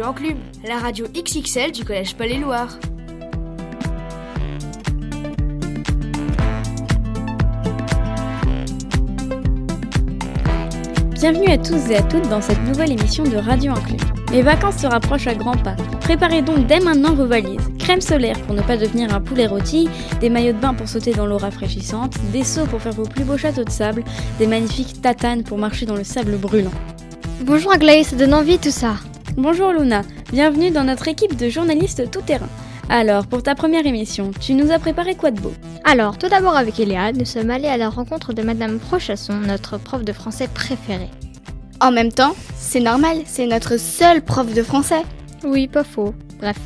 Radio Enclume, la radio XXL du Collège Palais-Loire. Bienvenue à tous et à toutes dans cette nouvelle émission de Radio Enclume. Les vacances se rapprochent à grands pas. Préparez donc dès maintenant vos valises. Crème solaire pour ne pas devenir un poulet rôti, des maillots de bain pour sauter dans l'eau rafraîchissante, des seaux pour faire vos plus beaux châteaux de sable, des magnifiques tatanes pour marcher dans le sable brûlant. Bonjour Aglaé, ça donne envie tout ça. Bonjour Luna, bienvenue dans notre équipe de journalistes tout-terrain. Alors, pour ta première émission, tu nous as préparé quoi de beau? Alors, tout d'abord avec Eléa, nous sommes allés à la rencontre de Madame Prochasson, notre prof de français préférée. En même temps, c'est normal, c'est notre seule prof de français. Oui, pas faux. Bref,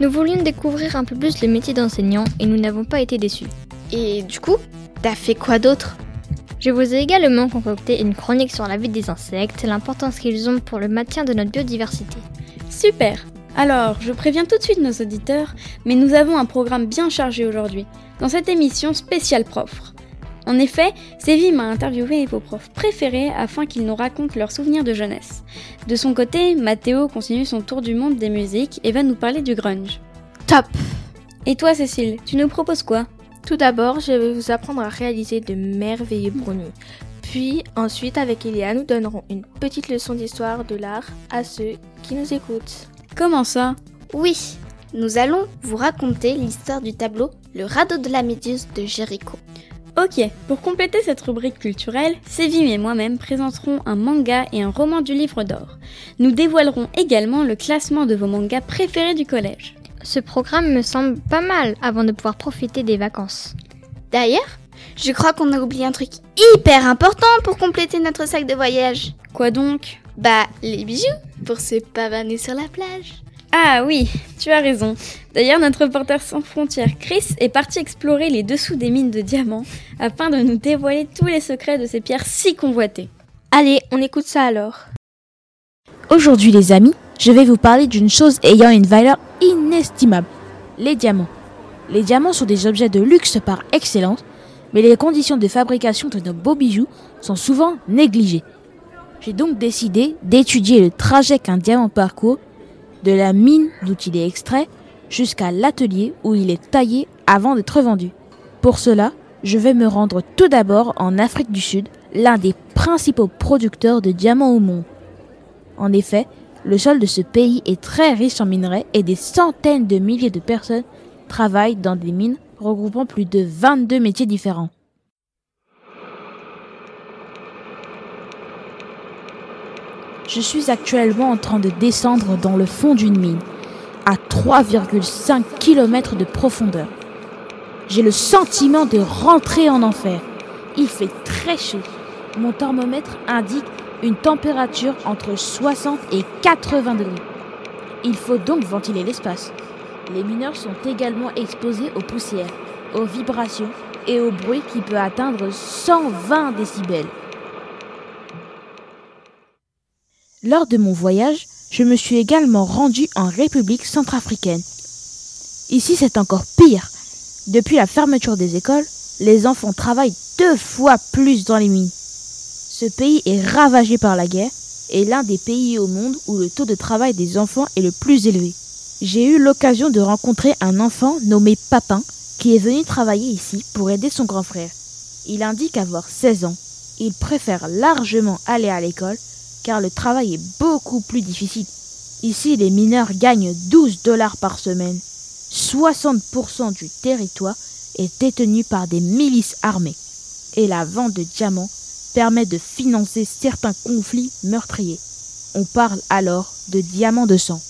nous voulions découvrir un peu plus le métier d'enseignant et nous n'avons pas été déçus. Et du coup, t'as fait quoi d'autre? Je vous ai également concocté une chronique sur la vie des insectes, l'importance qu'ils ont pour le maintien de notre biodiversité. Super Alors, je préviens tout de suite nos auditeurs, mais nous avons un programme bien chargé aujourd'hui, dans cette émission spéciale prof. En effet, Séville m'a interviewé vos profs préférés afin qu'ils nous racontent leurs souvenirs de jeunesse. De son côté, Mathéo continue son tour du monde des musiques et va nous parler du grunge. Top Et toi, Cécile, tu nous proposes quoi? Tout d'abord, je vais vous apprendre à réaliser de merveilleux brownies. Puis, ensuite, avec Elia, nous donnerons une petite leçon d'histoire de l'art à ceux qui nous écoutent. Comment ça? Oui, nous allons vous raconter l'histoire du tableau Le radeau de la méduse de Jéricho. Ok, pour compléter cette rubrique culturelle, Sévim et moi-même présenterons un manga et un roman du livre d'or. Nous dévoilerons également le classement de vos mangas préférés du collège. Ce programme me semble pas mal avant de pouvoir profiter des vacances. D'ailleurs, je crois qu'on a oublié un truc hyper important pour compléter notre sac de voyage. Quoi donc? Bah, les bijoux pour se pavaner sur la plage. Ah oui, tu as raison. D'ailleurs, notre reporter sans frontières, Chris, est parti explorer les dessous des mines de diamants afin de nous dévoiler tous les secrets de ces pierres si convoitées. Allez, on écoute ça alors. Aujourd'hui les amis, je vais vous parler d'une chose ayant une valeur inestimable, les diamants. Les diamants sont des objets de luxe par excellence, mais les conditions de fabrication de nos beaux bijoux sont souvent négligées. J'ai donc décidé d'étudier le trajet qu'un diamant parcourt de la mine d'où il est extrait jusqu'à l'atelier où il est taillé avant d'être vendu. Pour cela, je vais me rendre tout d'abord en Afrique du Sud, l'un des principaux producteurs de diamants au monde. En effet, le sol de ce pays est très riche en minerais et des centaines de milliers de personnes travaillent dans des mines regroupant plus de 22 métiers différents. Je suis actuellement en train de descendre dans le fond d'une mine, à 3,5 km de profondeur. J'ai le sentiment de rentrer en enfer. Il fait très chaud. Mon thermomètre indique une température entre 60 et 80 degrés. Il faut donc ventiler l'espace. Les mineurs sont également exposés aux poussières, aux vibrations et au bruit qui peut atteindre 120 décibels. Lors de mon voyage, je me suis également rendu en République centrafricaine. Ici, c'est encore pire. Depuis la fermeture des écoles, les enfants travaillent deux fois plus dans les mines. Ce pays est ravagé par la guerre et l'un des pays au monde où le taux de travail des enfants est le plus élevé. J'ai eu l'occasion de rencontrer un enfant nommé Papin qui est venu travailler ici pour aider son grand frère. Il indique avoir 16 ans. Il préfère largement aller à l'école car le travail est beaucoup plus difficile. Ici, les mineurs gagnent 12 dollars par semaine. 60% du territoire est détenu par des milices armées. Et la vente de diamants permet de financer certains conflits meurtriers. On parle alors de diamants de sang.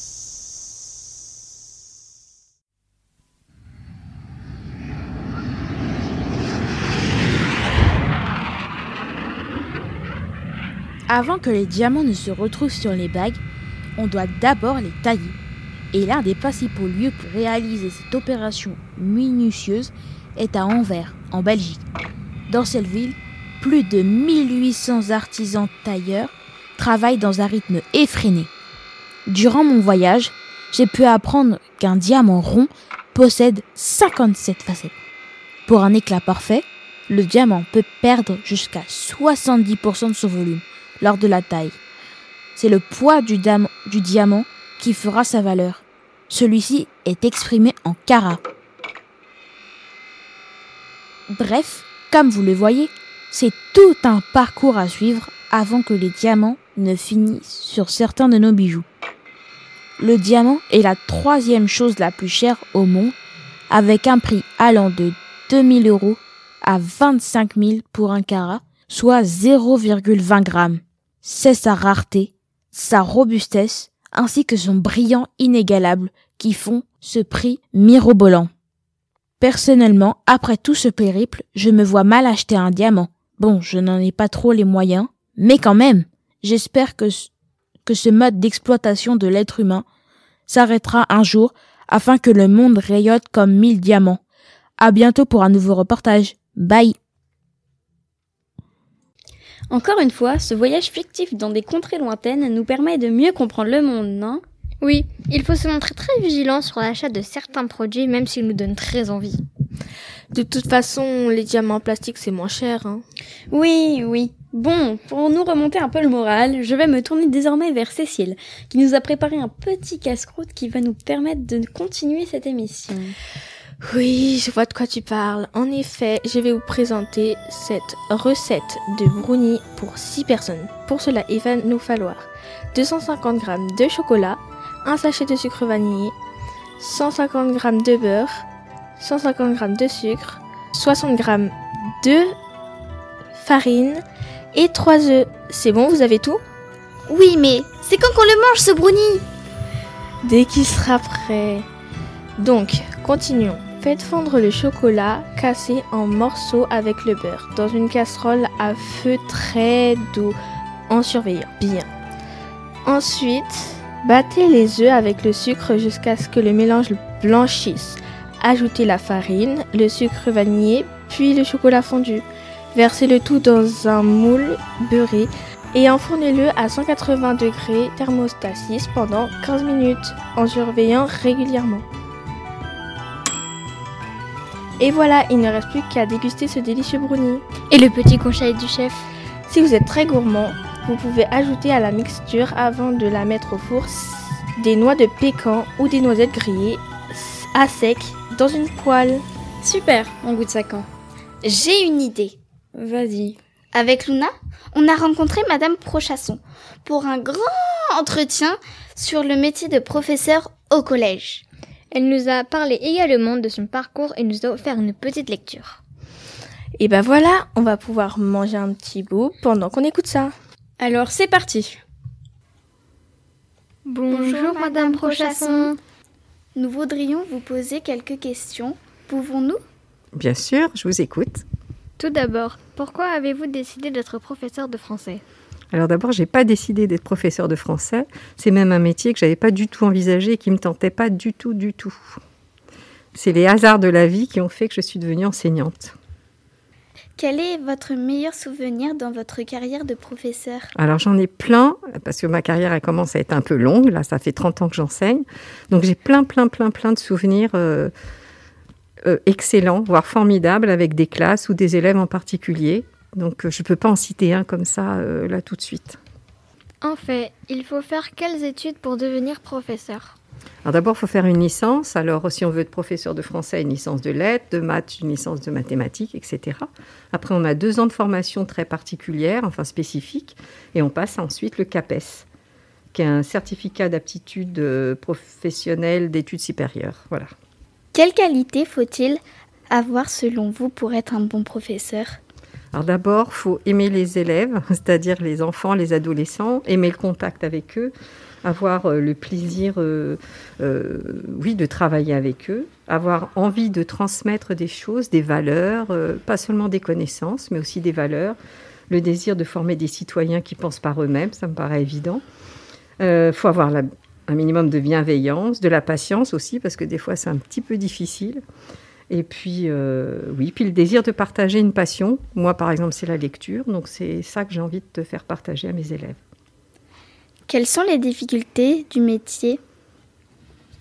Avant que les diamants ne se retrouvent sur les bagues, on doit d'abord les tailler. Et l'un des principaux lieux pour réaliser cette opération minutieuse est à Anvers, en Belgique. Dans cette ville, plus de 1800 artisans tailleurs travaillent dans un rythme effréné. Durant mon voyage, j'ai pu apprendre qu'un diamant rond possède 57 facettes. Pour un éclat parfait, le diamant peut perdre jusqu'à 70% de son volume lors de la taille. C'est le poids du, diamant qui fera sa valeur. Celui-ci est exprimé en carats. Bref, comme vous le voyez, c'est tout un parcours à suivre avant que les diamants ne finissent sur certains de nos bijoux. Le diamant est la troisième chose la plus chère au monde, avec un prix allant de 2000 euros à 25 000 pour un carat, soit 0,20 grammes. C'est sa rareté, sa robustesse, ainsi que son brillant inégalable qui font ce prix mirobolant. Personnellement, après tout ce périple, je me vois mal acheter un diamant. Bon, je n'en ai pas trop les moyens, mais quand même, j'espère que, ce mode d'exploitation de l'être humain s'arrêtera un jour afin que le monde rayonne comme mille diamants. À bientôt pour un nouveau reportage. Bye. Encore une fois, ce voyage fictif dans des contrées lointaines nous permet de mieux comprendre le monde, non? Oui, il faut se montrer très vigilant sur l'achat de certains produits, même s'ils nous donnent très envie. De toute façon, les diamants en plastique, c'est moins cher. Hein. Oui, oui. Bon, pour nous remonter un peu le moral, je vais me tourner désormais vers Cécile, qui nous a préparé un petit casse-croûte qui va nous permettre de continuer cette émission. Oui, je vois de quoi tu parles. En effet, je vais vous présenter cette recette de brownie pour 6 personnes. Pour cela, il va nous falloir 250 g de chocolat, un sachet de sucre vanillé, 150 g de beurre, 150 g de sucre, 60 g de farine et 3 œufs. C'est bon, vous avez tout? Oui, mais c'est quand qu'on le mange ce brownie? Dès qu'il sera prêt. Donc, continuons. Faites fondre le chocolat cassé en morceaux avec le beurre dans une casserole à feu très doux en surveillant bien. Ensuite, battez les œufs avec le sucre jusqu'à ce que le mélange blanchisse. Ajoutez la farine, le sucre vanillé, puis le chocolat fondu. Versez le tout dans un moule beurré et enfournez-le à 180 degrés thermostat 6 pendant 15 minutes en surveillant régulièrement. Et voilà, il ne reste plus qu'à déguster ce délicieux brownie. Et le petit conseil du chef? Si vous êtes très gourmand, vous pouvez ajouter à la mixture avant de la mettre au four des noix de pécan ou des noisettes grillées à sec dans une poêle. Super, on goûte ça quand J'ai une idée. Vas-y. Avec Luna, on a rencontré Madame Prochasson pour un grand entretien sur le métier de professeur au collège. Elle nous a parlé également de son parcours et nous a offert une petite lecture. Et ben voilà, on va pouvoir manger un petit bout pendant qu'on écoute ça. Alors c'est parti. Bonjour, Madame Prochasson. Nous voudrions vous poser quelques questions. Pouvons-nous? Bien sûr, je vous écoute. Tout d'abord, pourquoi avez-vous décidé d'être professeur de français? Alors d'abord, j'ai pas décidé d'être professeur de français. C'est même un métier que j'avais pas du tout envisagé et qui me tentait pas du tout, du tout. C'est les hasards de la vie qui ont fait que je suis devenue enseignante. Quel est votre meilleur souvenir dans votre carrière de professeur? Alors j'en ai plein, parce que ma carrière elle commence à être un peu longue, là ça fait 30 ans que j'enseigne. Donc j'ai plein, plein, plein, plein de souvenirs euh, euh, excellents, voire formidables, avec des classes ou des élèves en particulier. Donc euh, je ne peux pas en citer un comme ça, euh, là tout de suite. En fait, il faut faire quelles études pour devenir professeur? Alors d'abord, il faut faire une licence. Alors si on veut être professeur de français, une licence de lettres, de maths, une licence de mathématiques, etc. Après, on a deux ans de formation très particulière, enfin spécifique, et on passe ensuite le CAPES, qui est un certificat d'aptitude euh, professionnelle d'études supérieures. Voilà. Quelle qualité faut-il avoir selon vous pour être un bon professeur? Alors d'abord, il faut aimer les élèves, c'est-à-dire les enfants, les adolescents, aimer le contact avec eux, avoir euh, le plaisir, euh, euh, oui, de travailler avec eux, avoir envie de transmettre des choses, des valeurs, pas seulement des connaissances, mais aussi des valeurs, le désir de former des citoyens qui pensent par eux-mêmes, ça me paraît évident. Il faut avoir un minimum de bienveillance, de la patience aussi, parce que des fois c'est un petit peu difficile. Et puis, oui, puis le désir de partager une passion. Moi, par exemple, c'est la lecture, donc c'est ça que j'ai envie de faire partager à mes élèves. Quelles sont les difficultés du métier?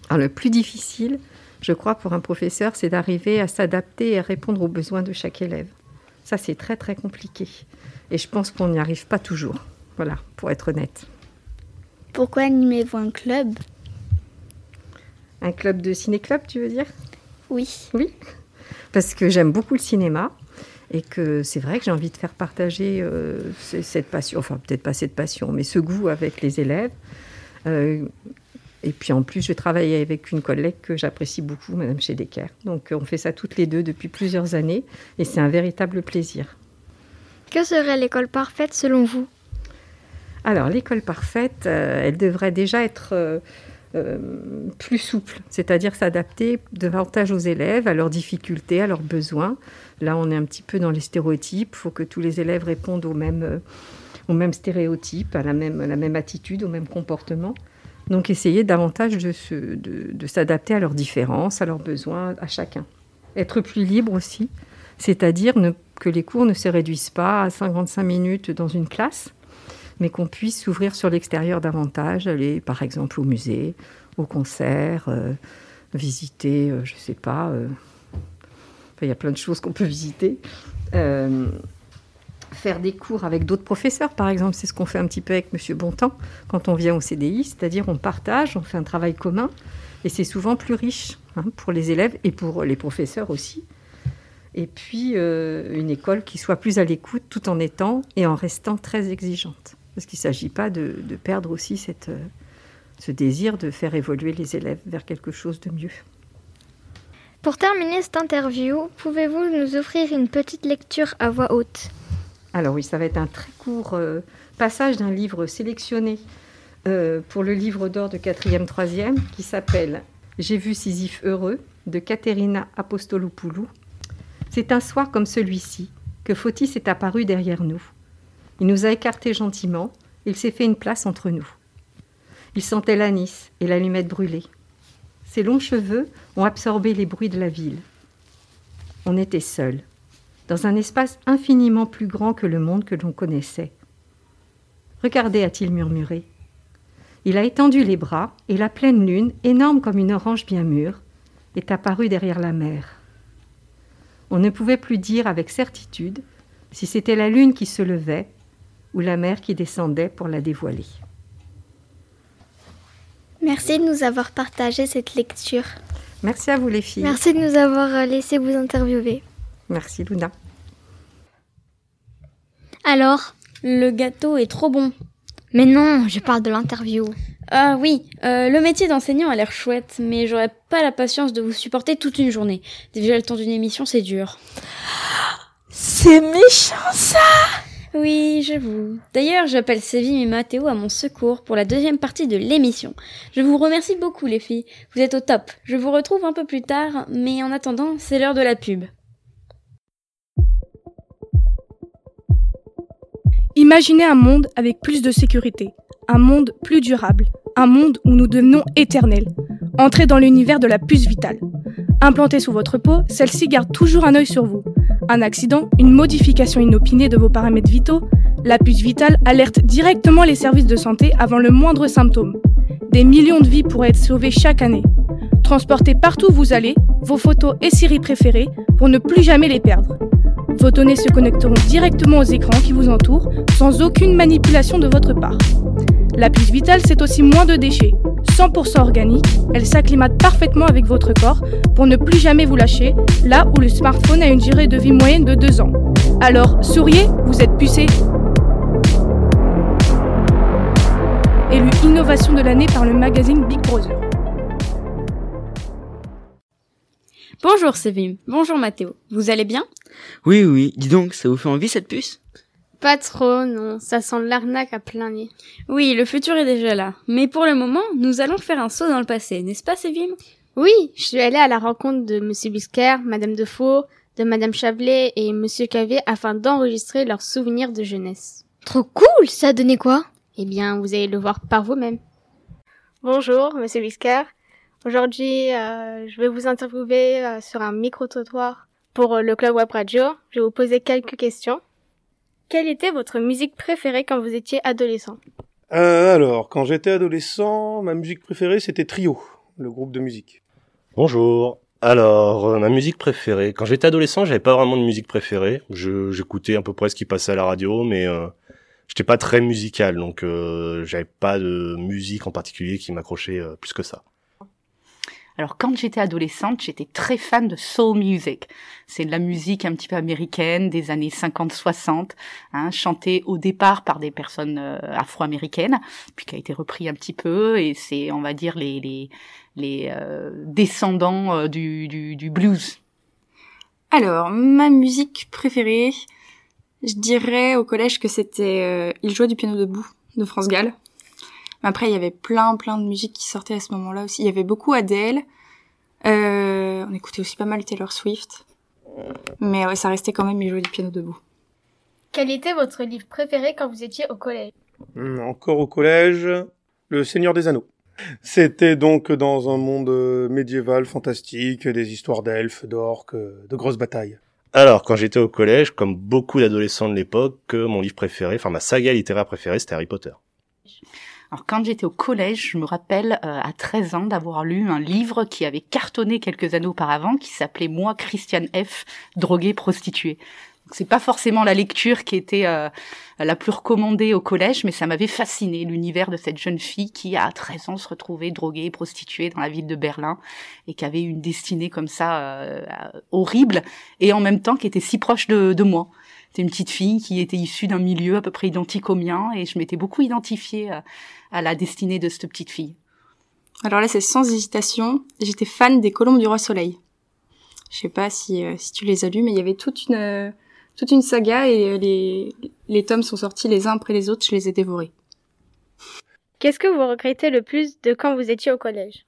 Alors, le plus difficile, je crois, pour un professeur, c'est d'arriver à s'adapter et à répondre aux besoins de chaque élève. Ça, c'est très, très compliqué. Et je pense qu'on n'y arrive pas toujours. Voilà, pour être honnête. Pourquoi animez-vous un club? Un club de ciné-club, tu veux dire? Oui. Oui. Parce que j'aime beaucoup le cinéma et que c'est vrai que j'ai envie de faire partager euh, cette passion, enfin peut-être pas cette passion, mais ce goût avec les élèves. Euh, et puis en plus, je travaille avec une collègue que j'apprécie beaucoup, Madame Chedeker. Donc on fait ça toutes les deux depuis plusieurs années et c'est un véritable plaisir. Que serait l'école parfaite selon vous? Alors l'école parfaite, euh, elle devrait déjà être plus souple, c'est-à-dire s'adapter davantage aux élèves, à leurs difficultés, à leurs besoins. Là, on est un petit peu dans les stéréotypes. Il faut que tous les élèves répondent aux mêmes, euh, aux stéréotypes, à la même, la même attitude, au même comportement. Donc, essayer davantage de, de, s'adapter à leurs différences, à leurs besoins, à chacun. Être plus libre aussi, c'est-à-dire que les cours ne se réduisent pas à 55 minutes dans une classe, mais qu'on puisse s'ouvrir sur l'extérieur davantage, aller par exemple au musée, au concert, euh, visiter, euh, je ne sais pas, il y a plein de choses qu'on peut visiter. Euh, faire des cours avec d'autres professeurs, par exemple, c'est ce qu'on fait un petit peu avec Monsieur Bontemps quand on vient au CDI, c'est-à-dire on partage, on fait un travail commun, et c'est souvent plus riche hein, pour les élèves et pour les professeurs aussi. Et puis euh, une école qui soit plus à l'écoute tout en étant et en restant très exigeante, parce qu'il ne s'agit pas de, perdre aussi cette, euh, ce désir de faire évoluer les élèves vers quelque chose de mieux. Pour terminer cette interview, pouvez-vous nous offrir une petite lecture à voix haute? Alors oui, ça va être un très court euh, passage d'un livre sélectionné euh, pour le livre d'or de 4e 3e qui s'appelle J'ai vu Sisyphe heureux de Katerina Apostolopoulou. C'est un soir comme celui-ci que Fotis est apparu derrière nous. Il nous a écartés gentiment, il s'est fait une place entre nous. Il sentait l'anis et l'allumette brûlée. Ses longs cheveux ont absorbé les bruits de la ville. On était seuls, dans un espace infiniment plus grand que le monde que l'on connaissait. Regardez, a-t-il murmuré. Il a étendu les bras et la pleine lune, énorme comme une orange bien mûre, est apparue derrière la mer. On ne pouvait plus dire avec certitude si c'était la lune qui se levait ou la mer qui descendait pour la dévoiler. Merci de nous avoir partagé cette lecture. Merci à vous les filles. Merci de nous avoir euh, laissé vous interviewer. Merci Luna. Alors? Le gâteau est trop bon. Mais non, je parle de l'interview. Ah oui, euh, le métier d'enseignant a l'air chouette, mais j'aurais pas la patience de vous supporter toute une journée. Déjà le temps d'une émission, c'est dur. C'est méchant ça oui, j'avoue. D'ailleurs, j'appelle Sévim et Mathéo à mon secours pour la deuxième partie de l'émission. Je vous remercie beaucoup, les filles. Vous êtes au top. Je vous retrouve un peu plus tard, mais en attendant, c'est l'heure de la pub. Imaginez un monde avec plus de sécurité, un monde plus durable, un monde où nous devenons éternels. Entrez dans l'univers de la puce vitale. Implantée sous votre peau, celle-ci garde toujours un œil sur vous. Un accident, une modification inopinée de vos paramètres vitaux, la puce vitale alerte directement les services de santé avant le moindre symptôme. Des millions de vies pourraient être sauvées chaque année. Transportez partout où vous allez vos photos et séries préférées pour ne plus jamais les perdre. Vos données se connecteront directement aux écrans qui vous entourent sans aucune manipulation de votre part. La puce vitale, c'est aussi moins de déchets. 100% organique, elle s'acclimate parfaitement avec votre corps pour ne plus jamais vous lâcher, là où le smartphone a une durée de vie moyenne de 2 ans. Alors, souriez, vous êtes pucé. Élu innovation de l'année par le magazine Big Brother. Bonjour Sévim, bonjour Mathéo, vous allez bien? Oui, oui, dis donc, ça vous fait envie cette puce? Pas trop, non, ça sent l'arnaque à plein nez. Oui, le futur est déjà là, mais pour le moment, nous allons faire un saut dans le passé, n'est-ce pas Sévim? Oui, je suis allée à la rencontre de Monsieur Bisquer, Madame Defoe, de Madame Chavelet et Monsieur Cavet afin d'enregistrer leurs souvenirs de jeunesse. Trop cool, ça a donné quoi? Eh bien, vous allez le voir par vous-même. Bonjour, Monsieur Bisquer. Aujourd'hui, euh, je vais vous interviewer euh, sur un micro-trottoir pour euh, le Club Web Radio. Je vais vous poser quelques questions. Quelle était votre musique préférée quand vous étiez adolescent Alors, quand j'étais adolescent, ma musique préférée c'était Trio, le groupe de musique. Bonjour. Alors, ma musique préférée. Quand j'étais adolescent, j'avais pas vraiment de musique préférée. j'écoutais à peu près ce qui passait à la radio, mais euh, j'étais pas très musical, donc euh, j'avais pas de musique en particulier qui m'accrochait plus que ça. Alors quand j'étais adolescente, j'étais très fan de soul music. C'est de la musique un petit peu américaine des années 50-60, hein, chantée au départ par des personnes euh, afro-américaines, puis qui a été repris un petit peu, et c'est, on va dire, les, les, les euh, descendants euh, du, du, du blues. Alors, ma musique préférée, je dirais au collège que c'était Il jouait du piano debout de France Gall. Mais après, il y avait plein, plein de musiques qui sortaient à ce moment-là aussi. Il y avait beaucoup Adele. Euh, on écoutait aussi pas mal Taylor Swift. Mais ouais, ça restait quand même, il jouait du piano debout. Quel était votre livre préféré quand vous étiez au collège? Hmm, Encore au collège, Le Seigneur des Anneaux. C'était donc dans un monde euh, médiéval fantastique, des histoires d'elfes, d'orques, euh, de grosses batailles. Alors, quand j'étais au collège, comme beaucoup d'adolescents de l'époque, mon livre préféré, enfin ma saga littéraire préférée, c'était Harry Potter. Alors quand j'étais au collège, je me rappelle euh, à 13 ans d'avoir lu un livre qui avait cartonné quelques années auparavant, qui s'appelait Moi, Christiane F, droguée prostituée. C'est pas forcément la lecture qui était euh, la plus recommandée au collège, mais ça m'avait fasciné l'univers de cette jeune fille qui, à 13 ans, se retrouvait droguée, prostituée dans la ville de Berlin et qui avait une destinée comme ça euh, horrible et en même temps qui était si proche de, de moi. C'était une petite fille qui était issue d'un milieu à peu près identique au mien et je m'étais beaucoup identifiée à la destinée de cette petite fille. Alors là, c'est sans hésitation. J'étais fan des Colombes du Roi Soleil. Je sais pas si, euh, si tu les as lus, mais il y avait toute une, euh, toute une saga et euh, les, les tomes sont sortis les uns après les autres. Je les ai dévorés. Qu'est-ce que vous regrettez le plus de quand vous étiez au collège?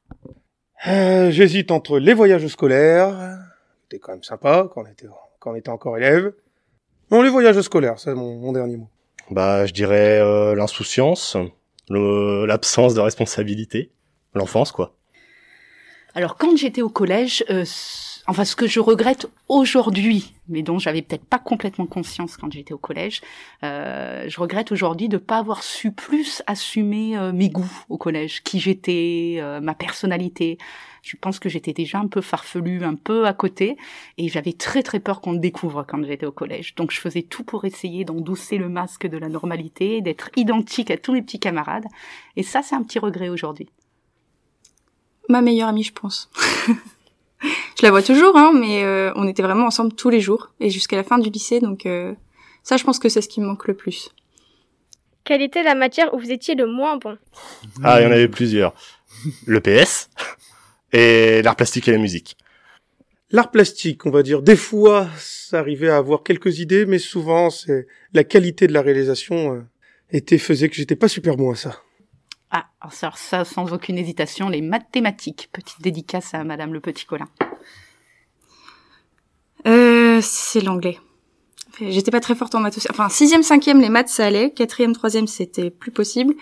J'hésite entre les voyages scolaires, c'était quand même sympa quand on était, quand on était encore élève, non, les voyages scolaires, c'est mon, dernier mot. Bah, je dirais euh, l'insouciance, l'absence de responsabilité, l'enfance, quoi. Alors, quand j'étais au collège, euh, enfin, ce que je regrette aujourd'hui, mais dont j'avais peut-être pas complètement conscience quand j'étais au collège, euh, je regrette aujourd'hui de pas avoir su plus assumer mes goûts au collège, qui j'étais, ma personnalité je pense que j'étais déjà un peu farfelue, un peu à côté, et j'avais très très peur qu'on me découvre quand j'étais au collège. Donc je faisais tout pour essayer d'endosser le masque de la normalité, d'être identique à tous mes petits camarades, et ça c'est un petit regret aujourd'hui. Ma meilleure amie, je pense. je la vois toujours, hein, mais euh, on était vraiment ensemble tous les jours, et jusqu'à la fin du lycée, donc euh, ça je pense que c'est ce qui me manque le plus. Quelle était la matière où vous étiez le moins bon? Ah, il y en avait plusieurs. Le PS, et l'art plastique et la musique. L'art plastique, on va dire, des fois, ça arrivait à avoir quelques idées, mais souvent, c'est la qualité de la réalisation euh, était faisait que j'étais pas super bon à ça. Ah, alors ça, sans aucune hésitation, les mathématiques. Petite dédicace à Madame le Petit Colin. Euh, c'est l'anglais. J'étais pas très forte en maths. Enfin, sixième, cinquième, les maths, ça allait. Quatrième, troisième, c'était plus possible.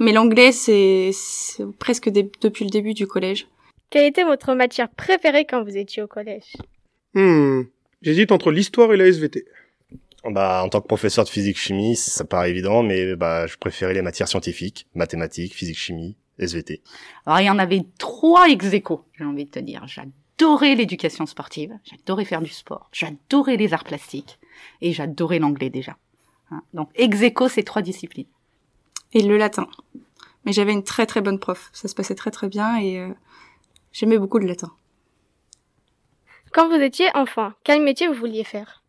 Mais l'anglais, c'est presque depuis le début du collège. Quelle était votre matière préférée quand vous étiez au collège? Hmm, J'hésite entre l'histoire et la SVT. Bah, en tant que professeur de physique-chimie, ça paraît évident, mais bah, je préférais les matières scientifiques, mathématiques, physique-chimie, SVT. Alors, il y en avait trois ex j'ai envie de te dire. J'adorais l'éducation sportive, j'adorais faire du sport, j'adorais les arts plastiques, et j'adorais l'anglais déjà. Hein, donc, ex ces trois disciplines. Et le latin. Mais j'avais une très très bonne prof, ça se passait très très bien, et... Euh, J'aimais beaucoup le latin. Quand vous étiez enfant, quel métier vous vouliez faire?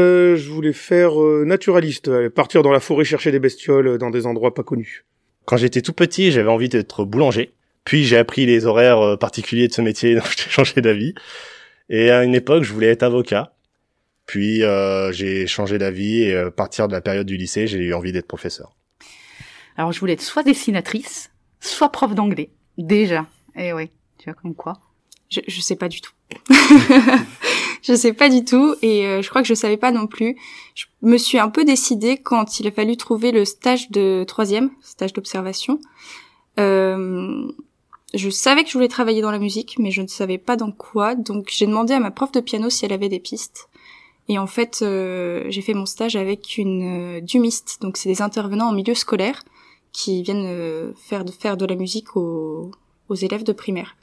Euh, Je voulais faire euh, naturaliste, partir dans la forêt chercher des bestioles euh, dans des endroits pas connus. Quand j'étais tout petit, j'avais envie d'être boulanger. Puis j'ai appris les horaires euh, particuliers de ce métier, donc j'ai changé d'avis. Et à une époque, je voulais être avocat. Puis j'ai changé d'avis et à partir de la période du lycée, j'ai eu envie d'être professeur. Alors je voulais être soit dessinatrice, soit prof d'anglais. Déjà. Eh oui comme quoi je, je sais pas du tout. je sais pas du tout et euh, je crois que je savais pas non plus. Je me suis un peu décidée quand il a fallu trouver le stage de troisième, stage d'observation. Euh, je savais que je voulais travailler dans la musique, mais je ne savais pas dans quoi. Donc j'ai demandé à ma prof de piano si elle avait des pistes. Et en fait, euh, j'ai fait mon stage avec une dumiste. Donc c'est des intervenants en milieu scolaire qui viennent faire de faire de la musique aux, aux élèves de primaire.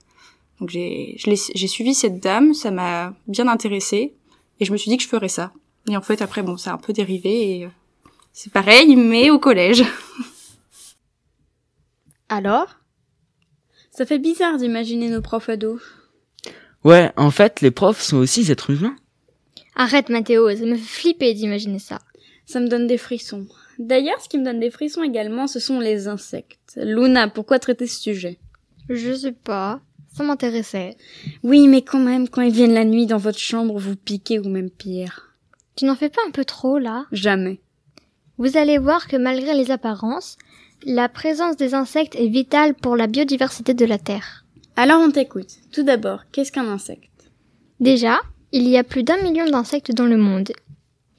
Donc j'ai suivi cette dame, ça m'a bien intéressée et je me suis dit que je ferais ça. Et en fait après bon, ça a un peu dérivé et euh, c'est pareil mais au collège. Alors? Ça fait bizarre d'imaginer nos profs ados. Ouais, en fait, les profs sont aussi des êtres humains. Arrête Mathéo, ça me fait flipper d'imaginer ça. Ça me donne des frissons. D'ailleurs, ce qui me donne des frissons également, ce sont les insectes. Luna, pourquoi traiter ce sujet? Je sais pas. Ça m'intéressait. Oui, mais quand même, quand ils viennent la nuit dans votre chambre, vous piquez ou même pire. Tu n'en fais pas un peu trop, là? Jamais. Vous allez voir que malgré les apparences, la présence des insectes est vitale pour la biodiversité de la Terre. Alors on t'écoute. Tout d'abord, qu'est-ce qu'un insecte? Déjà, il y a plus d'un million d'insectes dans le monde.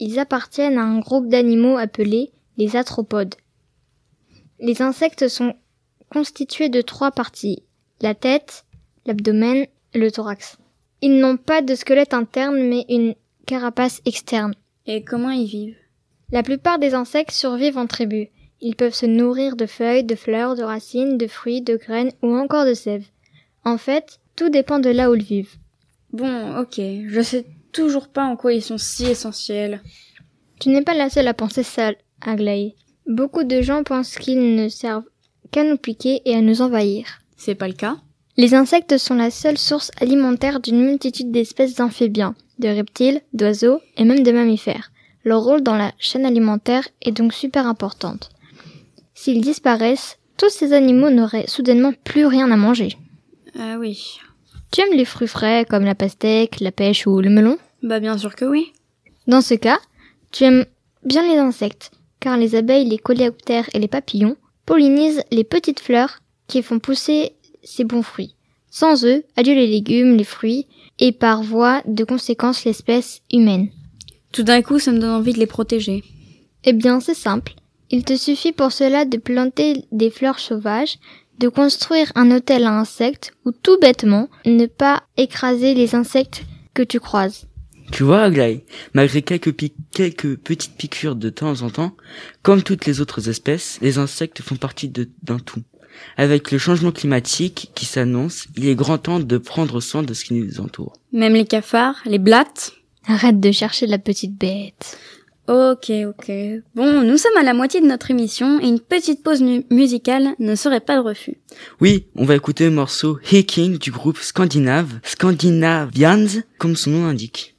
Ils appartiennent à un groupe d'animaux appelés les arthropodes. Les insectes sont constitués de trois parties, la tête, l'abdomen et le thorax. Ils n'ont pas de squelette interne mais une carapace externe. Et comment ils vivent? La plupart des insectes survivent en tribu. Ils peuvent se nourrir de feuilles, de fleurs, de racines, de fruits, de graines ou encore de sève. En fait, tout dépend de là où ils vivent. Bon, ok, je sais toujours pas en quoi ils sont si essentiels. Tu n'es pas la seule à penser ça, Aglaé. Beaucoup de gens pensent qu'ils ne servent qu'à nous piquer et à nous envahir. C'est pas le cas? Les insectes sont la seule source alimentaire d'une multitude d'espèces d'amphibiens, de reptiles, d'oiseaux et même de mammifères. Leur rôle dans la chaîne alimentaire est donc super importante. S'ils disparaissent, tous ces animaux n'auraient soudainement plus rien à manger. Ah oui. Tu aimes les fruits frais comme la pastèque, la pêche ou le melon? Bah bien sûr que oui. Dans ce cas, tu aimes bien les insectes, car les abeilles, les coléoptères et les papillons pollinisent les petites fleurs qui font pousser ces bons fruits. Sans eux, adieu les légumes, les fruits, et par voie de conséquence l'espèce humaine. Tout d'un coup, ça me donne envie de les protéger. Eh bien, c'est simple. Il te suffit pour cela de planter des fleurs sauvages, de construire un hôtel à insectes, ou tout bêtement, ne pas écraser les insectes que tu croises. Tu vois, Aglaé, malgré quelques, pi- quelques petites piqûres de temps en temps, comme toutes les autres espèces, les insectes font partie d'un tout. Avec le changement climatique qui s'annonce, il est grand temps de prendre soin de ce qui nous entoure. Même les cafards, les blattes? Arrête de chercher la petite bête. Ok, ok. Bon, nous sommes à la moitié de notre émission et une petite pause mu- musicale ne serait pas de refus. Oui, on va écouter le morceau Hiking du groupe scandinave, Scandinavians, comme son nom l'indique.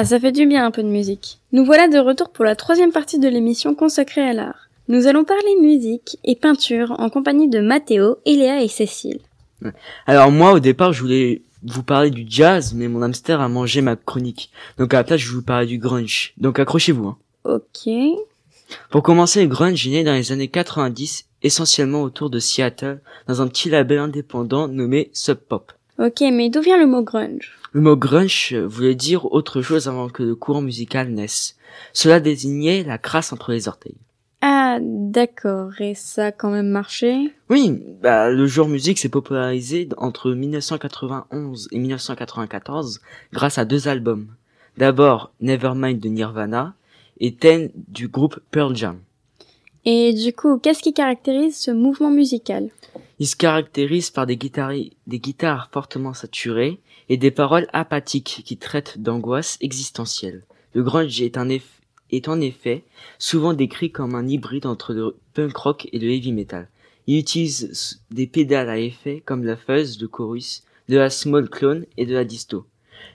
Ah, ça fait du bien un peu de musique. Nous voilà de retour pour la troisième partie de l'émission consacrée à l'art. Nous allons parler musique et peinture en compagnie de Mathéo, Eléa et Cécile. Alors moi, au départ, je voulais vous parler du jazz, mais mon hamster a mangé ma chronique. Donc à la place, je vais vous parler du grunge. Donc accrochez-vous. Hein. Ok. Pour commencer, le grunge est né dans les années 90, essentiellement autour de Seattle, dans un petit label indépendant nommé Sub Pop. Ok, mais d'où vient le mot grunge? Le mot grunge voulait dire autre chose avant que le courant musical naisse. Cela désignait la crasse entre les orteils. Ah, d'accord. Et ça a quand même marché? Oui, bah, le genre musique s'est popularisé entre 1991 et 1994 grâce à deux albums. D'abord Nevermind de Nirvana et Ten du groupe Pearl Jam. Et du coup, qu'est-ce qui caractérise ce mouvement musical? Il se caractérise par des, des guitares fortement saturées et des paroles apathiques qui traitent d'angoisse existentielle. Le grunge est, en effet souvent décrit comme un hybride entre le punk rock et le heavy metal. Il utilise des pédales à effet comme la fuzz, le chorus, de la small clone et de la disto.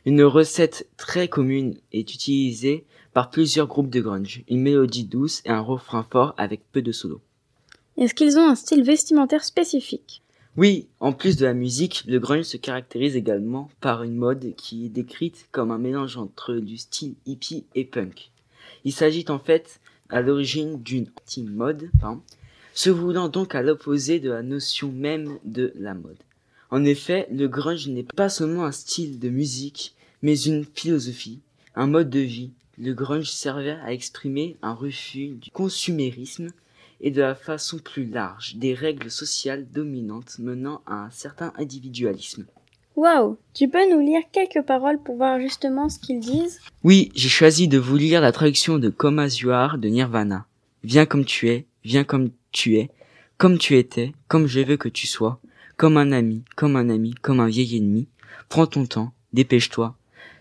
Une recette très commune est utilisée par plusieurs groupes de grunge, une mélodie douce et un refrain fort avec peu de solo. Est-ce qu'ils ont un style vestimentaire spécifique? Oui, en plus de la musique, le grunge se caractérise également par une mode qui est décrite comme un mélange entre du style hippie et punk. Il s'agit en fait à l'origine d'une anti-mode, se voulant donc à l'opposé de la notion même de la mode. En effet, le grunge n'est pas seulement un style de musique, mais une philosophie, un mode de vie. Le grunge servait à exprimer un refus du consumérisme et de la façon plus large des règles sociales dominantes menant à un certain individualisme. Waouh Tu peux nous lire quelques paroles pour voir justement ce qu'ils disent? Oui, j'ai choisi de vous lire la traduction de You Are de Nirvana. Viens comme tu es, viens comme tu es, comme tu étais, comme je veux que tu sois, comme un ami, comme un ami, comme un vieil ennemi. Prends ton temps, dépêche-toi.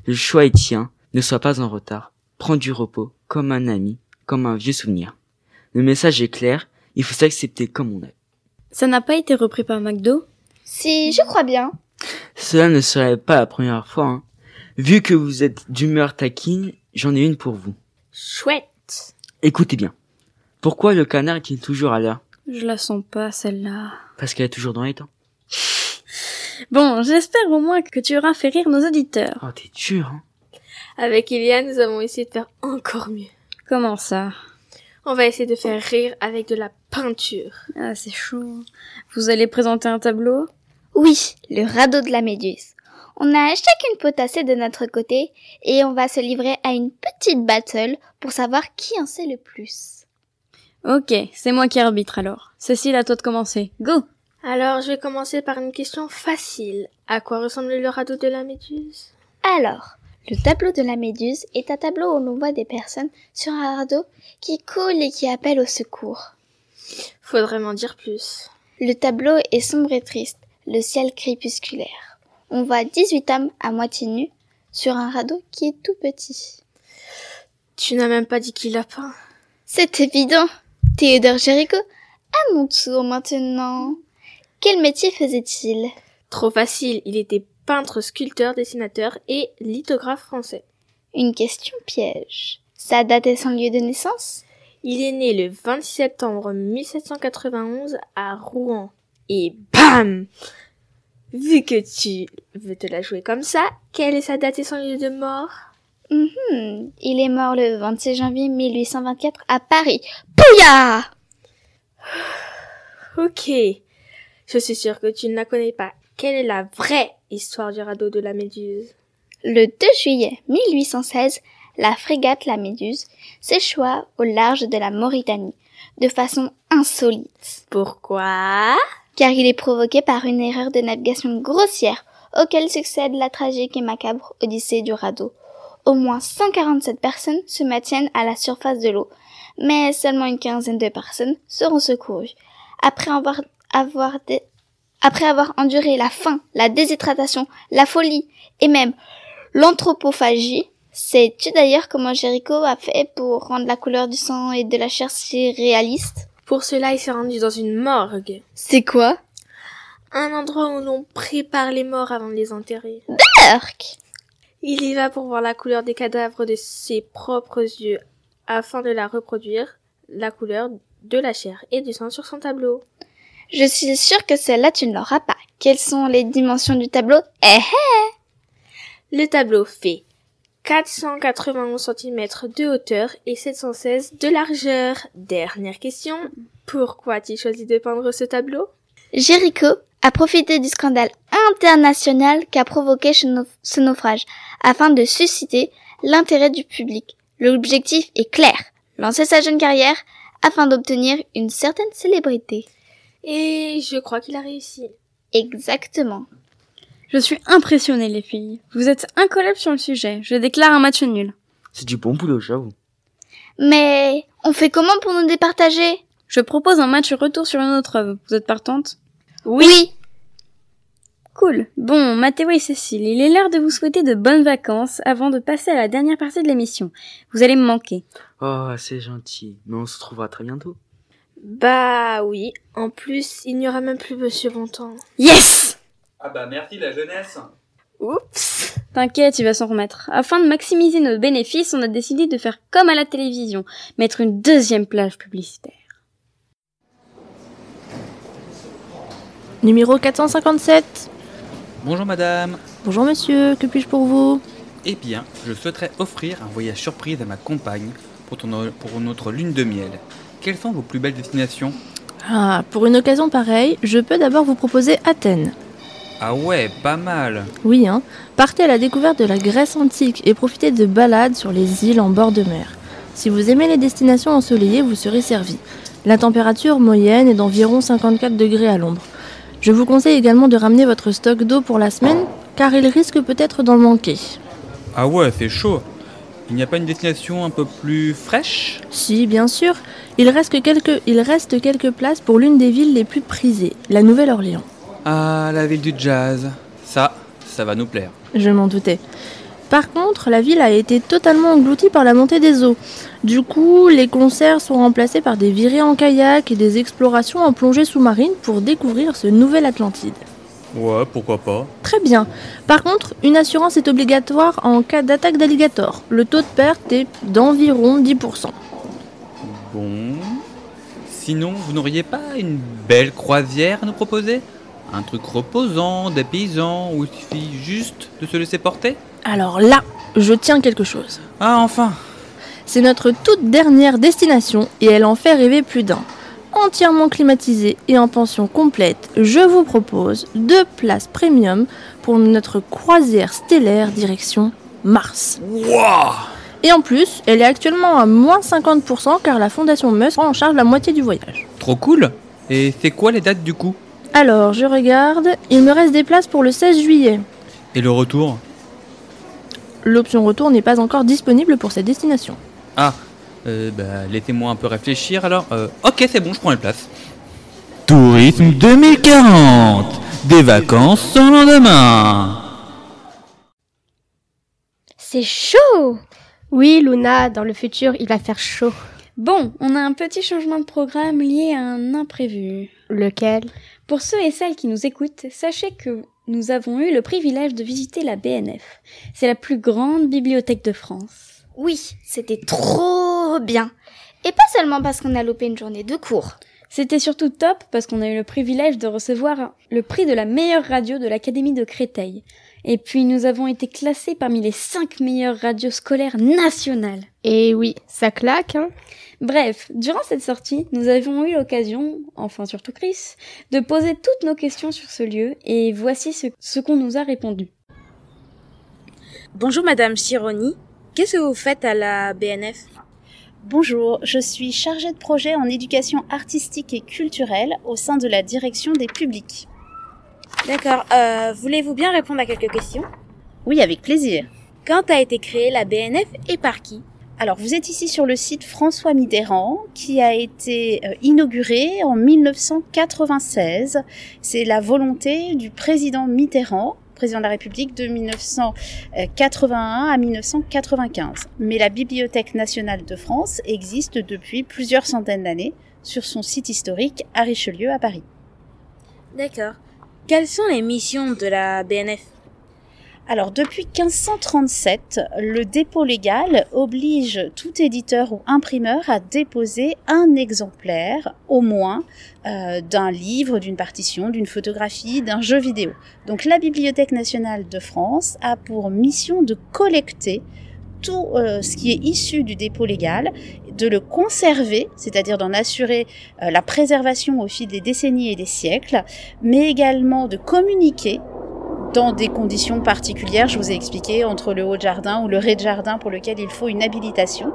Le choix est tien, ne sois pas en retard. Prends du repos, comme un ami, comme un vieux souvenir. Le message est clair, il faut s'accepter comme on est. Ça n'a pas été repris par McDo? Si, je crois bien. Cela ne serait pas la première fois. Hein. Vu que vous êtes d'humeur taquine, j'en ai une pour vous. Chouette. Écoutez bien. Pourquoi le canard est-il toujours à l'heure? Je la sens pas, celle-là. Parce qu'elle est toujours dans les temps. Bon, j'espère au moins que tu auras fait rire nos auditeurs. Oh, t'es dur, hein Avec Iliane, nous avons essayé de faire encore mieux. Comment ça? On va essayer de faire rire avec de la peinture. Ah, c'est chaud. Vous allez présenter un tableau? Oui, le radeau de la méduse. On a chacune potassé de notre côté et on va se livrer à une petite battle pour savoir qui en sait le plus. Ok, c'est moi qui arbitre alors. Cécile, à toi de commencer. Go Alors, je vais commencer par une question facile. À quoi ressemble le radeau de la méduse? Alors, le tableau de la méduse est un tableau où l'on voit des personnes sur un radeau qui coulent et qui appellent au secours. Faudrait m'en dire plus. Le tableau est sombre et triste, le ciel crépusculaire. On voit 18 hommes à moitié nus sur un radeau qui est tout petit. Tu n'as même pas dit qui l'a peint. C'est évident. Théodore Géricault, à mon tour maintenant. Quel métier faisait-il? Trop facile, il était peintre, sculpteur, dessinateur et lithographe français. Une question piège. Sa date et son lieu de naissance? Il est né le 26 septembre 1791 à Rouen. Et bam Vu que tu veux te la jouer comme ça, quelle est sa date et son lieu de mort? Mhm, Il est mort le 26 janvier 1824 à Paris. Pouya Ok. Je suis sûre que tu ne la connais pas. Quelle est la vraie histoire du radeau de la Méduse? Le 2 juillet 1816, la frégate La Méduse s'échoua au large de la Mauritanie, de façon insolite. Pourquoi? Car il est provoqué par une erreur de navigation grossière, auquel succède la tragique et macabre odyssée du radeau. Au moins 147 personnes se maintiennent à la surface de l'eau, mais seulement une quinzaine de personnes seront secourues. Après avoir, avoir dé- après avoir enduré la faim, la déshydratation, la folie et même l'anthropophagie, sais-tu d'ailleurs comment Jéricho a fait pour rendre la couleur du sang et de la chair si réaliste? Pour cela, il s'est rendu dans une morgue. C'est quoi? Un endroit où l'on prépare les morts avant de les enterrer. Burk Il y va pour voir la couleur des cadavres de ses propres yeux afin de la reproduire, la couleur de la chair et du sang sur son tableau. Je suis sûre que celle-là tu ne l'auras pas. Quelles sont les dimensions du tableau? Eh eh Le tableau fait 491 cm de hauteur et 716 de largeur. Dernière question. Pourquoi as-tu choisi de peindre ce tableau? Jéricho a profité du scandale international qu'a provoqué ce naufrage afin de susciter l'intérêt du public. L'objectif est clair, lancer sa jeune carrière afin d'obtenir une certaine célébrité. Et je crois qu'il a réussi. Exactement. Je suis impressionnée, les filles. Vous êtes incollables sur le sujet. Je déclare un match nul. C'est du bon boulot, j'avoue. Mais on fait comment pour nous départager? Je propose un match retour sur une autre œuvre. Vous êtes partante? Oui. Cool. Bon, Mathéo et Cécile, il est l'heure de vous souhaiter de bonnes vacances avant de passer à la dernière partie de l'émission. Vous allez me manquer. Oh, c'est gentil. Mais on se retrouvera très bientôt. Bah oui. En plus, il n'y aura même plus Monsieur Bontemps. Yes Ah bah merci la jeunesse. Oups T'inquiète, il va s'en remettre. Afin de maximiser nos bénéfices, on a décidé de faire comme à la télévision, mettre une deuxième plage publicitaire. Numéro 457. Bonjour madame. Bonjour monsieur, que puis-je pour vous? Eh bien, je souhaiterais offrir un voyage surprise à ma compagne pour, pour notre lune de miel. Quelles sont vos plus belles destinations Ah, pour une occasion pareille, je peux d'abord vous proposer Athènes. Ah ouais, pas mal. Oui, hein. Partez à la découverte de la Grèce antique et profitez de balades sur les îles en bord de mer. Si vous aimez les destinations ensoleillées, vous serez servi. La température moyenne est d'environ 54 degrés à l'ombre. Je vous conseille également de ramener votre stock d'eau pour la semaine, car il risque peut-être d'en manquer. Ah ouais, c'est chaud. Il n'y a pas une destination un peu plus fraîche Si, bien sûr. Il reste, quelques, il reste quelques places pour l'une des villes les plus prisées, la Nouvelle-Orléans. Ah, la ville du jazz. Ça, ça va nous plaire. Je m'en doutais. Par contre, la ville a été totalement engloutie par la montée des eaux. Du coup, les concerts sont remplacés par des virées en kayak et des explorations en plongée sous-marine pour découvrir ce nouvel Atlantide. Ouais, pourquoi pas. Très bien. Par contre, une assurance est obligatoire en cas d'attaque d'alligator. Le taux de perte est d'environ 10%. Bon. Sinon, vous n'auriez pas une belle croisière à nous proposer? Un truc reposant, dépaysant, où il suffit juste de se laisser porter? Alors là, je tiens quelque chose. Ah, enfin C'est notre toute dernière destination et elle en fait rêver plus d'un. Entièrement climatisée et en pension complète, je vous propose deux places premium pour notre croisière stellaire direction Mars. Wow et en plus, elle est actuellement à moins 50% car la fondation Musk prend en charge la moitié du voyage. Trop cool Et c'est quoi les dates du coup? Alors, je regarde, il me reste des places pour le 16 juillet. Et le retour? L'option retour n'est pas encore disponible pour cette destination. Ah, euh, bah, laissez-moi un peu réfléchir alors. Euh, ok, c'est bon, je prends la place. Tourisme 2040 Des vacances sans lendemain C'est chaud Oui, Luna, dans le futur, il va faire chaud. Bon, on a un petit changement de programme lié à un imprévu. Lequel? Pour ceux et celles qui nous écoutent, sachez que nous avons eu le privilège de visiter la BNF. C'est la plus grande bibliothèque de France. Oui, c'était trop bien. Et pas seulement parce qu'on a loupé une journée de cours. C'était surtout top parce qu'on a eu le privilège de recevoir le prix de la meilleure radio de l'Académie de Créteil. Et puis nous avons été classés parmi les cinq meilleures radios scolaires nationales. Et oui, ça claque, hein Bref, durant cette sortie, nous avons eu l'occasion, enfin surtout Chris, de poser toutes nos questions sur ce lieu et voici ce, qu'on nous a répondu. Bonjour Madame Chironi, qu'est-ce que vous faites à la BNF Bonjour, je suis chargée de projet en éducation artistique et culturelle au sein de la direction des publics. D'accord, euh, voulez-vous bien répondre à quelques questions? Oui, avec plaisir. Quand a été créée la BNF et par qui? Alors, vous êtes ici sur le site François Mitterrand, qui a été euh, inauguré en 1996. C'est la volonté du président Mitterrand, président de la République, de 1981 à 1995. Mais la Bibliothèque nationale de France existe depuis plusieurs centaines d'années sur son site historique à Richelieu, à Paris. D'accord. Quelles sont les missions de la BNF alors depuis 1537, le dépôt légal oblige tout éditeur ou imprimeur à déposer un exemplaire au moins euh, d'un livre, d'une partition, d'une photographie, d'un jeu vidéo. Donc la Bibliothèque nationale de France a pour mission de collecter tout euh, ce qui est issu du dépôt légal, de le conserver, c'est-à-dire d'en assurer euh, la préservation au fil des décennies et des siècles, mais également de communiquer dans des conditions particulières, je vous ai expliqué, entre le haut de jardin ou le rez-de-jardin pour lequel il faut une habilitation,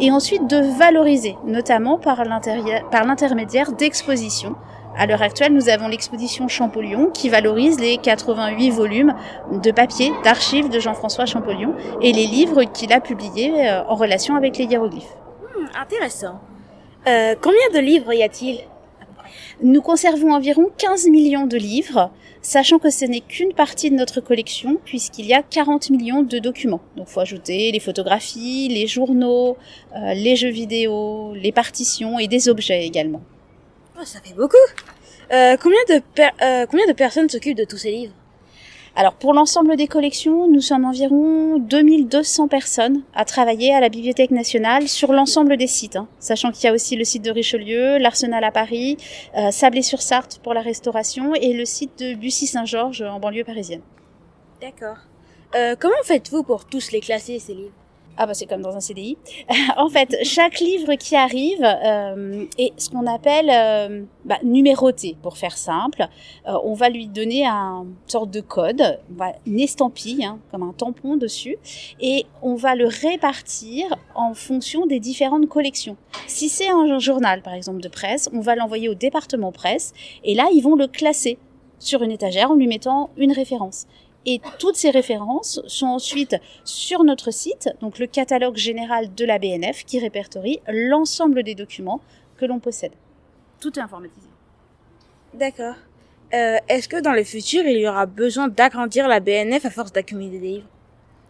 et ensuite de valoriser, notamment par l'intermédiaire d'expositions. À l'heure actuelle, nous avons l'exposition Champollion qui valorise les 88 volumes de papier d'archives de Jean-François Champollion et les livres qu'il a publiés euh, en relation avec les hiéroglyphes. Hmm, intéressant. Euh, combien de livres y a-t-il? Nous conservons environ 15 millions de livres sachant que ce n'est qu'une partie de notre collection puisqu'il y a 40 millions de documents. Donc faut ajouter les photographies, les journaux, euh, les jeux vidéo, les partitions et des objets également. Oh, ça fait beaucoup. Euh, combien, de euh, combien de personnes s'occupent de tous ces livres? Alors pour l'ensemble des collections, nous sommes environ 2200 personnes à travailler à la Bibliothèque nationale sur l'ensemble des sites, hein. sachant qu'il y a aussi le site de Richelieu, l'Arsenal à Paris, euh, Sablé-sur-Sarthe pour la restauration et le site de Bussy-Saint-Georges en banlieue parisienne. D'accord. Euh, comment faites-vous pour tous les classer, ces ah bah c'est comme dans un CDI. en fait, chaque livre qui arrive euh, est ce qu'on appelle euh, bah, numéroté, pour faire simple. Euh, on va lui donner un sorte de code, on va une estampille, hein, comme un tampon dessus, et on va le répartir en fonction des différentes collections. Si c'est un journal, par exemple, de presse, on va l'envoyer au département presse, et là, ils vont le classer sur une étagère en lui mettant une référence. Et toutes ces références sont ensuite sur notre site, donc le catalogue général de la BNF qui répertorie l'ensemble des documents que l'on possède. Tout est informatisé. D'accord. Euh, Est-ce que dans le futur, il y aura besoin d'agrandir la BNF à force d'accumuler des livres?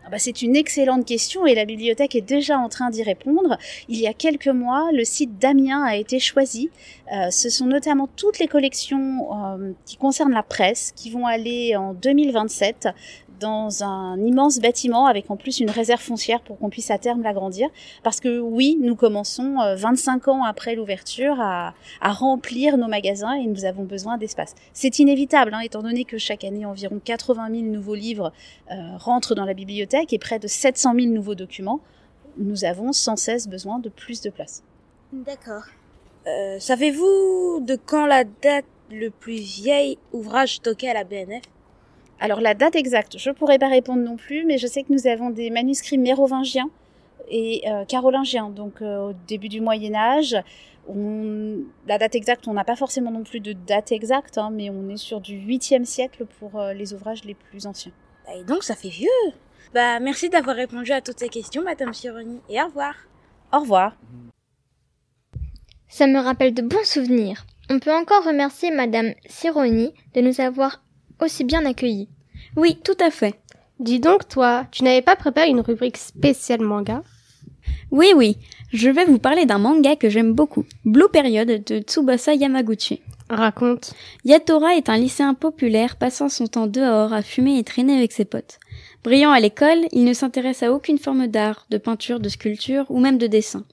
Ah bah, c'est une excellente question et la bibliothèque est déjà en train d'y répondre. Il y a quelques mois, le site d'Amiens a été choisi. Euh, ce sont notamment toutes les collections euh, qui concernent la presse qui vont aller en 2027 dans un immense bâtiment avec en plus une réserve foncière pour qu'on puisse à terme l'agrandir. Parce que oui, nous commençons 25 euh, ans après l'ouverture à, à, remplir nos magasins et nous avons besoin d'espace. C'est inévitable, hein, étant donné que chaque année environ 80 000 nouveaux livres euh, rentrent dans la bibliothèque et près de 700 000 nouveaux documents. Nous avons sans cesse besoin de plus de place. D'accord. Euh, Savez-vous de quand la date le plus vieil ouvrage stocké à la BNF alors la date exacte, je ne pourrais pas répondre non plus, mais je sais que nous avons des manuscrits mérovingiens et euh, carolingiens, donc euh, au début du Moyen Âge. On... La date exacte, on n'a pas forcément non plus de date exacte, hein, mais on est sur du 8e siècle pour euh, les ouvrages les plus anciens. Et donc ça fait vieux Bah merci d'avoir répondu à toutes ces questions, Madame Sironi, et au revoir. Au revoir. Ça me rappelle de bons souvenirs. On peut encore remercier Madame Sironi de nous avoir aussi bien accueillis. Oui, tout à fait. Dis donc, toi, tu n'avais pas préparé une rubrique spéciale manga? Oui, oui. Je vais vous parler d'un manga que j'aime beaucoup, Blue Period de Tsubasa Yamaguchi. Raconte. Yatora est un lycéen populaire passant son temps dehors à fumer et traîner avec ses potes. Brillant à l'école, il ne s'intéresse à aucune forme d'art, de peinture, de sculpture ou même de dessin.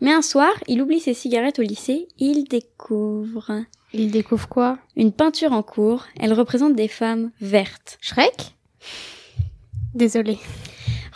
Mais un soir, il oublie ses cigarettes au lycée et il découvre il découvre quoi? Une peinture en cours. Elle représente des femmes vertes. Shrek? Désolé.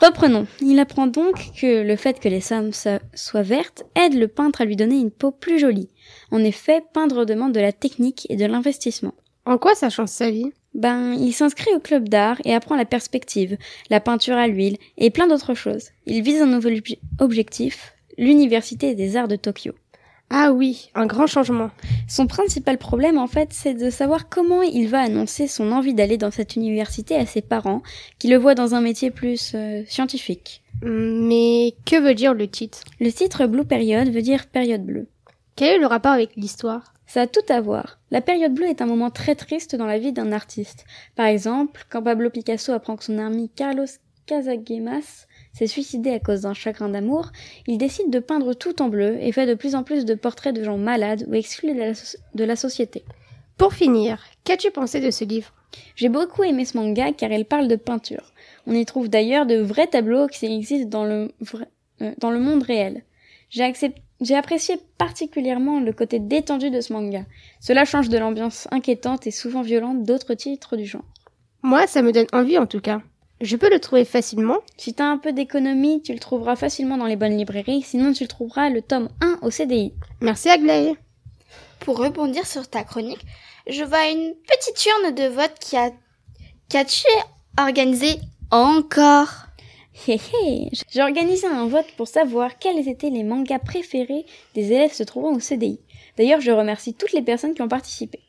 Reprenons. Il apprend donc que le fait que les femmes soient vertes aide le peintre à lui donner une peau plus jolie. En effet, peindre demande de la technique et de l'investissement. En quoi ça change sa vie? Ben, il s'inscrit au club d'art et apprend la perspective, la peinture à l'huile et plein d'autres choses. Il vise un nouvel objectif, l'université des arts de Tokyo. Ah oui, un grand changement. Son principal problème, en fait, c'est de savoir comment il va annoncer son envie d'aller dans cette université à ses parents, qui le voient dans un métier plus euh, scientifique. Mais que veut dire le titre? Le titre Blue Period veut dire période bleue. Quel est le rapport avec l'histoire? Ça a tout à voir. La période bleue est un moment très triste dans la vie d'un artiste. Par exemple, quand Pablo Picasso apprend que son ami Carlos Casagemas s'est suicidé à cause d'un chagrin d'amour, il décide de peindre tout en bleu et fait de plus en plus de portraits de gens malades ou exclus de la, société. Pour finir, qu'as-tu pensé de ce livre? J'ai beaucoup aimé ce manga car il parle de peinture. On y trouve d'ailleurs de vrais tableaux qui existent dans le, vrai, euh, dans le monde réel. J'ai accepté j'ai apprécié particulièrement le côté détendu de ce manga. Cela change de l'ambiance inquiétante et souvent violente d'autres titres du genre. Moi, ça me donne envie en tout cas. Je peux le trouver facilement Si t'as un peu d'économie, tu le trouveras facilement dans les bonnes librairies, sinon tu le trouveras le tome 1 au CDI. Merci Aglaé. Pour rebondir sur ta chronique, je vois une petite urne de vote qui a, qui a organisé encore. Hé hé, j'ai organisé un vote pour savoir quels étaient les mangas préférés des élèves se trouvant au CDI. D'ailleurs, je remercie toutes les personnes qui ont participé.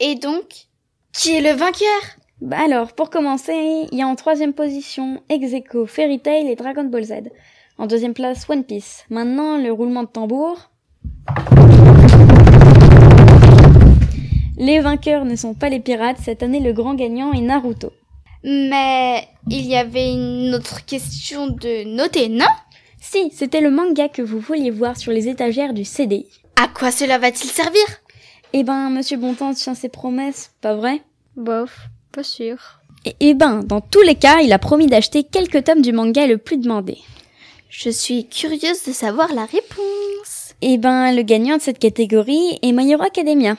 Et donc, qui est le vainqueur? Bah alors, pour commencer, il y a en troisième position Execo, Fairy Tail et Dragon Ball Z. En deuxième place, One Piece. Maintenant, le roulement de tambour. Les vainqueurs ne sont pas les pirates, cette année le grand gagnant est Naruto. Mais il y avait une autre question de noter, non? Si, c'était le manga que vous vouliez voir sur les étagères du CDI. À quoi cela va-t-il servir? Eh ben, Monsieur Bontemps tient ses promesses, pas vrai? Bof, pas sûr. Et eh ben, dans tous les cas, il a promis d'acheter quelques tomes du manga le plus demandé. Je suis curieuse de savoir la réponse. Eh ben, le gagnant de cette catégorie est My Hero Academia.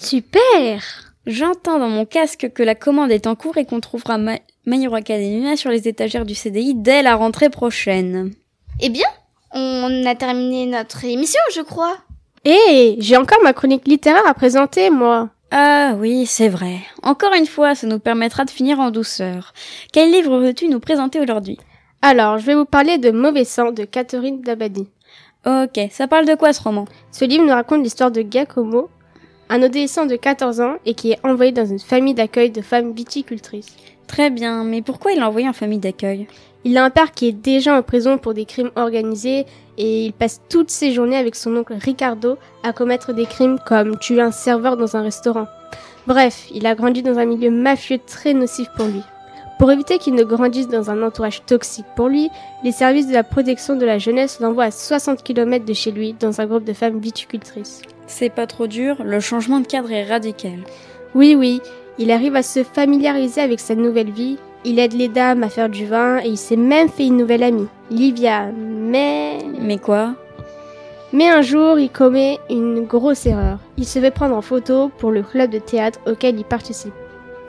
Super J'entends dans mon casque que la commande est en cours et qu'on trouvera Ma My Hero Academia sur les étagères du CDI dès la rentrée prochaine. Eh bien, on a terminé notre émission, je crois. Hé, j'ai encore ma chronique littéraire à présenter, moi. Ah oui, c'est vrai. Encore une fois, ça nous permettra de finir en douceur. Quel livre veux-tu nous présenter aujourd'hui? Alors, je vais vous parler de Mauvais sang de Catherine Dabadi. Ok, ça parle de quoi ce roman? Ce livre nous raconte l'histoire de Giacomo, un adolescent de 14 ans et qui est envoyé dans une famille d'accueil de femmes viticultrices. Très bien, mais pourquoi il l'a envoyé en famille d'accueil? Il a un père qui est déjà en prison pour des crimes organisés et il passe toutes ses journées avec son oncle Ricardo à commettre des crimes comme tuer un serveur dans un restaurant. Bref, il a grandi dans un milieu mafieux très nocif pour lui. Pour éviter qu'il ne grandisse dans un entourage toxique pour lui, les services de la protection de la jeunesse l'envoient à 60 km de chez lui dans un groupe de femmes viticultrices. C'est pas trop dur, le changement de cadre est radical. Oui, oui, il arrive à se familiariser avec sa nouvelle vie, il aide les dames à faire du vin et il s'est même fait une nouvelle amie, Livia. Mais... Mais quoi Mais un jour, il commet une grosse erreur. Il se fait prendre en photo pour le club de théâtre auquel il participe.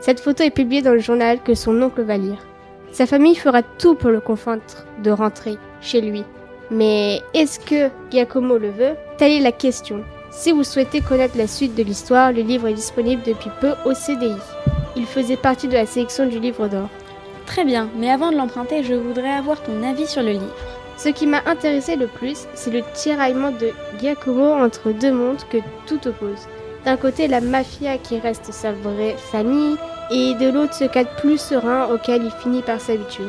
Cette photo est publiée dans le journal que son oncle va lire. Sa famille fera tout pour le convaincre de rentrer chez lui. Mais est-ce que Giacomo le veut? Telle est la question. Si vous souhaitez connaître la suite de l'histoire, le livre est disponible depuis peu au CDI. Il faisait partie de la sélection du livre d'or. Très bien, mais avant de l'emprunter, je voudrais avoir ton avis sur le livre. Ce qui m'a intéressé le plus, c'est le tiraillement de Giacomo entre deux mondes que tout oppose. D'un côté, la mafia qui reste sa vraie famille, et de l'autre, ce cadre plus serein auquel il finit par s'habituer.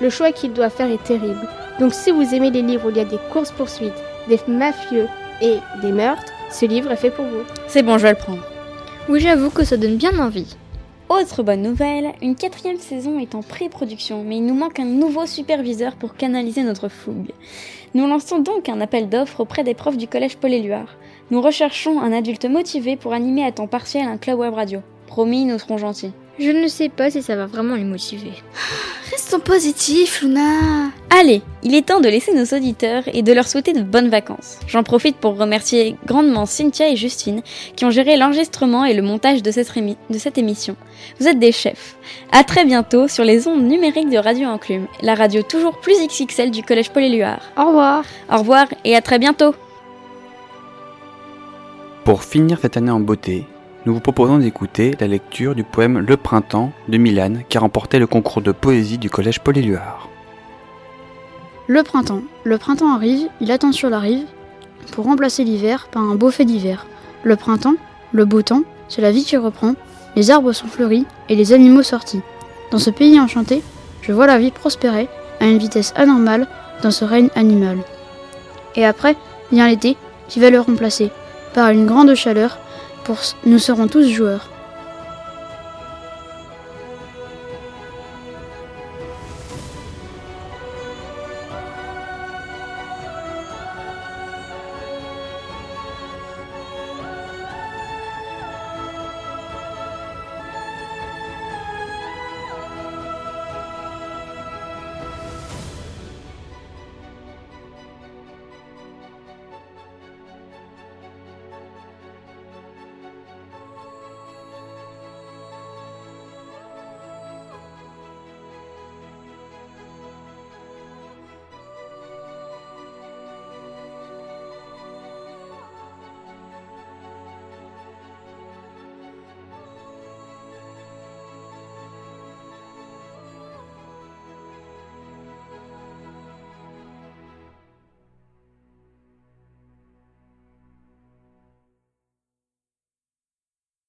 Le choix qu'il doit faire est terrible. Donc si vous aimez les livres où il y a des courses-poursuites, des mafieux et des meurtres, ce livre est fait pour vous. C'est bon, je vais le prendre. Oui, j'avoue que ça donne bien envie. Autre bonne nouvelle, une quatrième saison est en pré-production, mais il nous manque un nouveau superviseur pour canaliser notre fougue. Nous lançons donc un appel d'offres auprès des profs du collège Paul-Éluard. Nous recherchons un adulte motivé pour animer à temps partiel un club web radio. Promis, nous serons gentils. Je ne sais pas si ça va vraiment les motiver. Restons positifs, Luna. Allez, il est temps de laisser nos auditeurs et de leur souhaiter de bonnes vacances. J'en profite pour remercier grandement Cynthia et Justine qui ont géré l'enregistrement et le montage de cette, de cette émission. Vous êtes des chefs. À très bientôt sur les ondes numériques de Radio Enclume, la radio toujours plus XXL du Collège Paul-Éluard. Au revoir. Au revoir et à très bientôt. Pour finir cette année en beauté, nous vous proposons d'écouter la lecture du poème Le Printemps de Milan qui a remporté le concours de poésie du collège Paul-Éluard. Le printemps. Le printemps arrive, il attend sur la rive pour remplacer l'hiver par un beau fait d'hiver. Le printemps, le beau temps, c'est la vie qui reprend, les arbres sont fleuris et les animaux sortis. Dans ce pays enchanté, je vois la vie prospérer à une vitesse anormale dans ce règne animal. Et après, vient l'été qui va le remplacer par une grande chaleur nous serons tous joueurs.